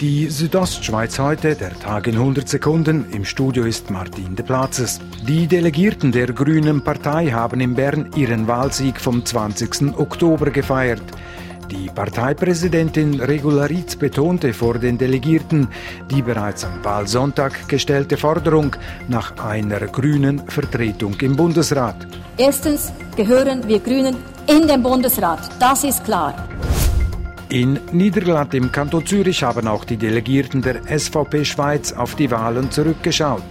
Die Südostschweiz heute, der Tag in 100 Sekunden. Im Studio ist Martin de Platzes. Die Delegierten der Grünen Partei haben in Bern ihren Wahlsieg vom 20. Oktober gefeiert. Die Parteipräsidentin Regularitz betonte vor den Delegierten die bereits am Wahlsonntag gestellte Forderung nach einer grünen Vertretung im Bundesrat. Erstens gehören wir Grünen in den Bundesrat, das ist klar. In Niederglatt im Kanton Zürich haben auch die Delegierten der SVP Schweiz auf die Wahlen zurückgeschaut.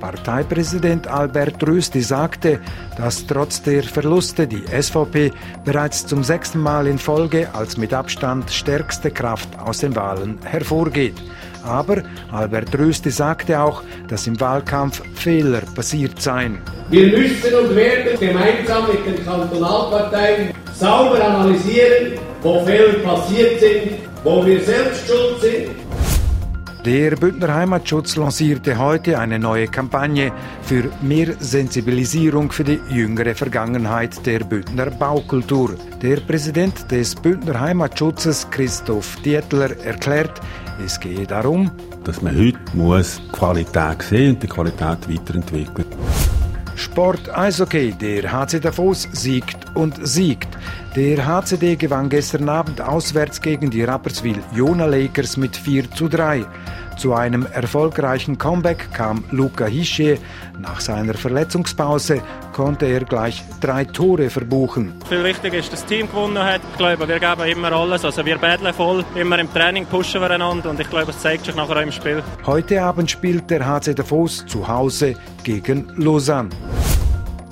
Parteipräsident Albert Rösti sagte, dass trotz der Verluste die SVP bereits zum sechsten Mal in Folge als mit Abstand stärkste Kraft aus den Wahlen hervorgeht. Aber Albert Rösti sagte auch, dass im Wahlkampf Fehler passiert seien. Wir müssen und werden gemeinsam mit den Kantonalparteien sauber analysieren, wo Fehler passiert sind, wo wir selbst schuld sind. Der Bündner Heimatschutz lancierte heute eine neue Kampagne für mehr Sensibilisierung für die jüngere Vergangenheit der Bündner Baukultur. Der Präsident des Bündner Heimatschutzes, Christoph Dietler, erklärt, es gehe darum, dass man heute muss Qualität sehen und die Qualität weiterentwickeln. Sport Eishockey. Der HC Davos siegt und siegt. Der HCD gewann gestern Abend auswärts gegen die Rapperswil Jona Lakers mit 4 zu 3. Zu einem erfolgreichen Comeback kam Luca Hische. Nach seiner Verletzungspause konnte er gleich drei Tore verbuchen. Viel wichtiger ist, dass das Team gewonnen hat. Ich glaube, wir geben immer alles. Also wir battlen voll, immer im Training pushen wir einander und ich glaube, es zeigt sich nachher auch im Spiel. Heute Abend spielt der HC Davos zu Hause gegen Lausanne.